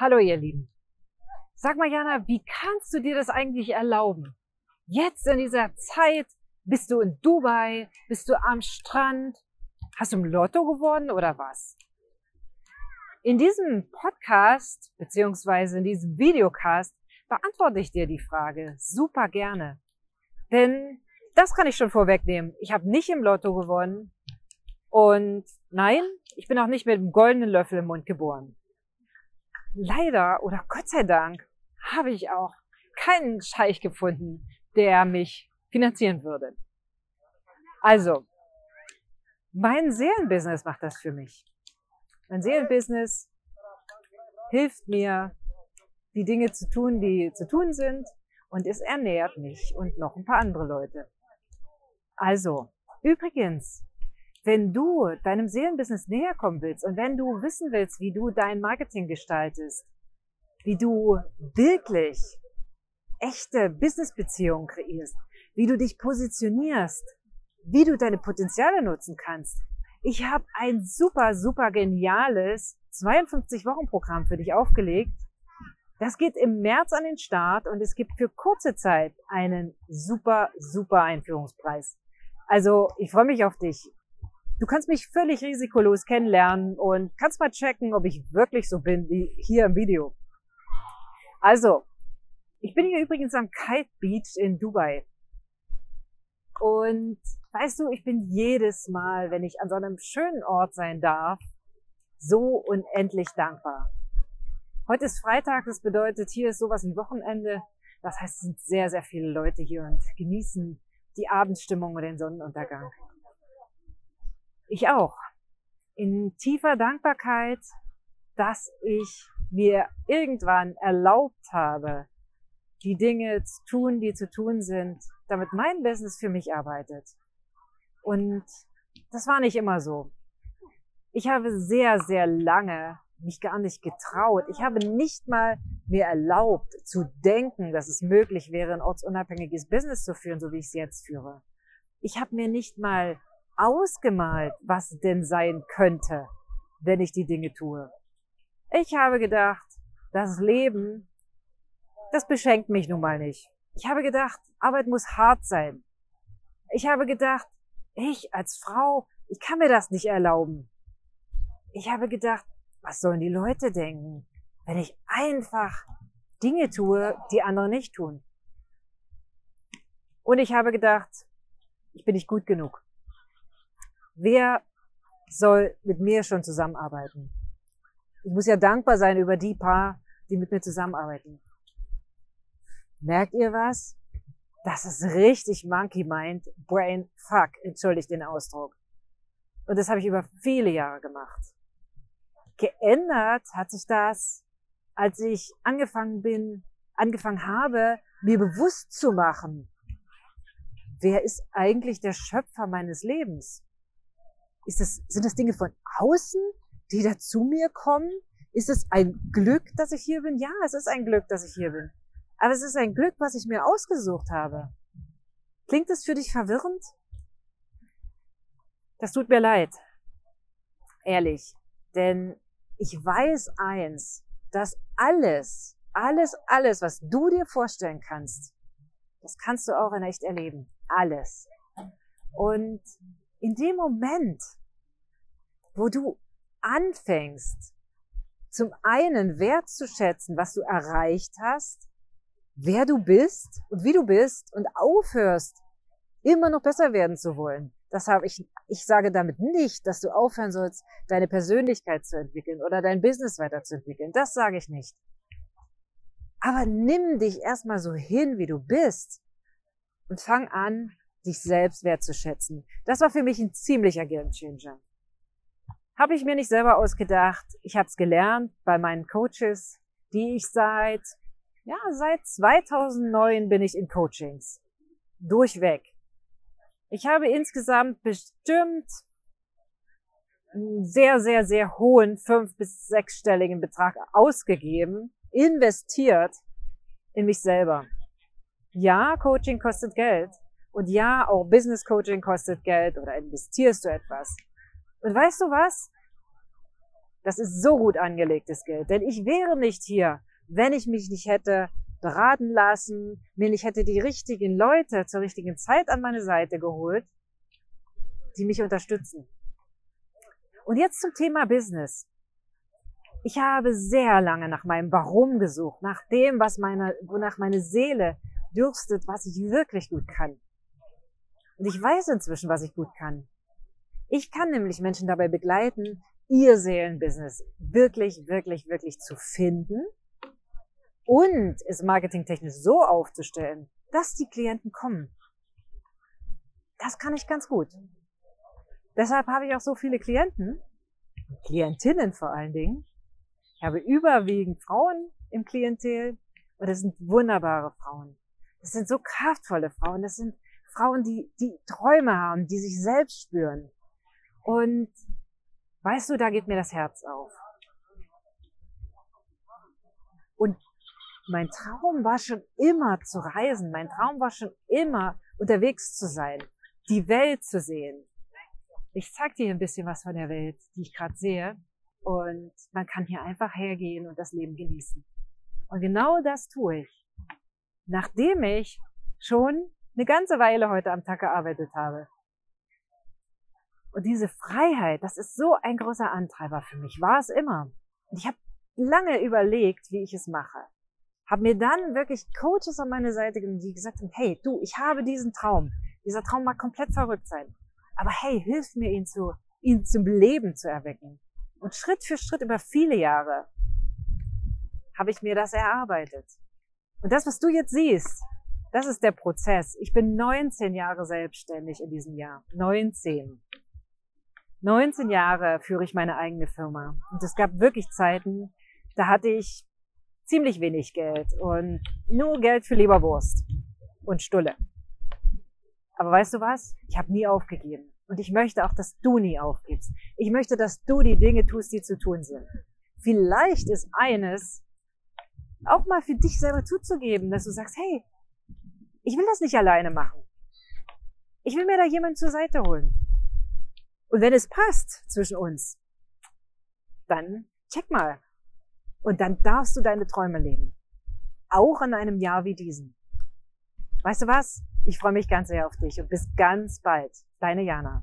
Hallo ihr Lieben. Sag mal Jana, wie kannst du dir das eigentlich erlauben? Jetzt in dieser Zeit bist du in Dubai, bist du am Strand, hast du im Lotto gewonnen oder was? In diesem Podcast beziehungsweise in diesem Videocast beantworte ich dir die Frage super gerne. Denn das kann ich schon vorwegnehmen. Ich habe nicht im Lotto gewonnen und nein, ich bin auch nicht mit einem goldenen Löffel im Mund geboren. Leider oder Gott sei Dank habe ich auch keinen Scheich gefunden, der mich finanzieren würde. Also, mein Seelenbusiness macht das für mich. Mein Seelenbusiness hilft mir, die Dinge zu tun, die zu tun sind, und es ernährt mich und noch ein paar andere Leute. Also, übrigens, wenn du deinem Seelenbusiness näher kommen willst und wenn du wissen willst, wie du dein Marketing gestaltest, wie du wirklich echte Businessbeziehungen kreierst, wie du dich positionierst, wie du deine Potenziale nutzen kannst, ich habe ein super, super geniales 52-Wochen-Programm für dich aufgelegt. Das geht im März an den Start und es gibt für kurze Zeit einen super, super Einführungspreis. Also ich freue mich auf dich. Du kannst mich völlig risikolos kennenlernen und kannst mal checken, ob ich wirklich so bin wie hier im Video. Also, ich bin hier übrigens am Kite Beach in Dubai. Und weißt du, ich bin jedes Mal, wenn ich an so einem schönen Ort sein darf, so unendlich dankbar. Heute ist Freitag, das bedeutet, hier ist sowas wie Wochenende. Das heißt, es sind sehr, sehr viele Leute hier und genießen die Abendstimmung und den Sonnenuntergang. Ich auch. In tiefer Dankbarkeit, dass ich mir irgendwann erlaubt habe, die Dinge zu tun, die zu tun sind, damit mein Business für mich arbeitet. Und das war nicht immer so. Ich habe sehr, sehr lange mich gar nicht getraut. Ich habe nicht mal mir erlaubt zu denken, dass es möglich wäre, ein ortsunabhängiges Business zu führen, so wie ich es jetzt führe. Ich habe mir nicht mal ausgemalt, was denn sein könnte, wenn ich die Dinge tue. Ich habe gedacht, das Leben, das beschenkt mich nun mal nicht. Ich habe gedacht, Arbeit muss hart sein. Ich habe gedacht, ich als Frau, ich kann mir das nicht erlauben. Ich habe gedacht, was sollen die Leute denken, wenn ich einfach Dinge tue, die andere nicht tun? Und ich habe gedacht, ich bin nicht gut genug. Wer soll mit mir schon zusammenarbeiten? Ich muss ja dankbar sein über die paar, die mit mir zusammenarbeiten. Merkt ihr was? Das ist richtig Monkey Mind, Brain Fuck, entschuldigt den Ausdruck. Und das habe ich über viele Jahre gemacht. Geändert hat sich das, als ich angefangen bin, angefangen habe, mir bewusst zu machen, wer ist eigentlich der Schöpfer meines Lebens? Ist das, sind das Dinge von außen, die da zu mir kommen? Ist es ein Glück, dass ich hier bin? Ja, es ist ein Glück, dass ich hier bin. Aber es ist ein Glück, was ich mir ausgesucht habe. Klingt es für dich verwirrend? Das tut mir leid. Ehrlich. Denn ich weiß eins, dass alles, alles, alles, was du dir vorstellen kannst, das kannst du auch in echt erleben. Alles. Und in dem Moment, wo du anfängst, zum einen wertzuschätzen, was du erreicht hast, wer du bist und wie du bist und aufhörst, immer noch besser werden zu wollen. Das habe ich, ich sage damit nicht, dass du aufhören sollst, deine Persönlichkeit zu entwickeln oder dein Business weiterzuentwickeln. Das sage ich nicht. Aber nimm dich erstmal so hin, wie du bist und fang an, dich selbst wertzuschätzen. Das war für mich ein ziemlicher Gamechanger. Habe ich mir nicht selber ausgedacht. Ich habe es gelernt bei meinen Coaches, die ich seit ja, seit 2009 bin ich in Coachings. Durchweg. Ich habe insgesamt bestimmt einen sehr, sehr, sehr hohen fünf- bis sechsstelligen Betrag ausgegeben, investiert in mich selber. Ja, Coaching kostet Geld. Und ja, auch Business Coaching kostet Geld oder investierst du etwas. Und weißt du was? Das ist so gut angelegtes Geld, denn ich wäre nicht hier, wenn ich mich nicht hätte beraten lassen, mir nicht hätte die richtigen Leute zur richtigen Zeit an meine Seite geholt, die mich unterstützen. Und jetzt zum Thema Business. Ich habe sehr lange nach meinem Warum gesucht, nach dem, was meine, wonach meine Seele dürstet, was ich wirklich gut kann. Und ich weiß inzwischen, was ich gut kann. Ich kann nämlich Menschen dabei begleiten, ihr Seelenbusiness wirklich, wirklich, wirklich zu finden und es marketingtechnisch so aufzustellen, dass die Klienten kommen. Das kann ich ganz gut. Deshalb habe ich auch so viele Klienten, Klientinnen vor allen Dingen. Ich habe überwiegend Frauen im Klientel und das sind wunderbare Frauen. Das sind so kraftvolle Frauen. Das sind Frauen, die, die Träume haben, die sich selbst spüren. Und weißt du, da geht mir das Herz auf. Und mein Traum war schon immer zu reisen. Mein Traum war schon immer unterwegs zu sein, die Welt zu sehen. Ich zeig dir ein bisschen was von der Welt, die ich gerade sehe. Und man kann hier einfach hergehen und das Leben genießen. Und genau das tue ich. Nachdem ich schon eine ganze Weile heute am Tag gearbeitet habe. Und diese Freiheit, das ist so ein großer Antreiber für mich, war es immer. Und ich habe lange überlegt, wie ich es mache. Habe mir dann wirklich Coaches an meine Seite genommen, die gesagt haben, hey, du, ich habe diesen Traum. Dieser Traum mag komplett verrückt sein. Aber hey, hilf mir, ihn zu, ihn zum Leben zu erwecken. Und Schritt für Schritt über viele Jahre habe ich mir das erarbeitet. Und das, was du jetzt siehst, das ist der Prozess. Ich bin 19 Jahre selbstständig in diesem Jahr. 19. 19 Jahre führe ich meine eigene Firma. Und es gab wirklich Zeiten, da hatte ich ziemlich wenig Geld und nur Geld für Leberwurst und Stulle. Aber weißt du was? Ich habe nie aufgegeben. Und ich möchte auch, dass du nie aufgibst. Ich möchte, dass du die Dinge tust, die zu tun sind. Vielleicht ist eines, auch mal für dich selber zuzugeben, dass du sagst, hey, ich will das nicht alleine machen. Ich will mir da jemanden zur Seite holen. Und wenn es passt zwischen uns, dann check mal. Und dann darfst du deine Träume leben. Auch in einem Jahr wie diesem. Weißt du was? Ich freue mich ganz sehr auf dich und bis ganz bald. Deine Jana.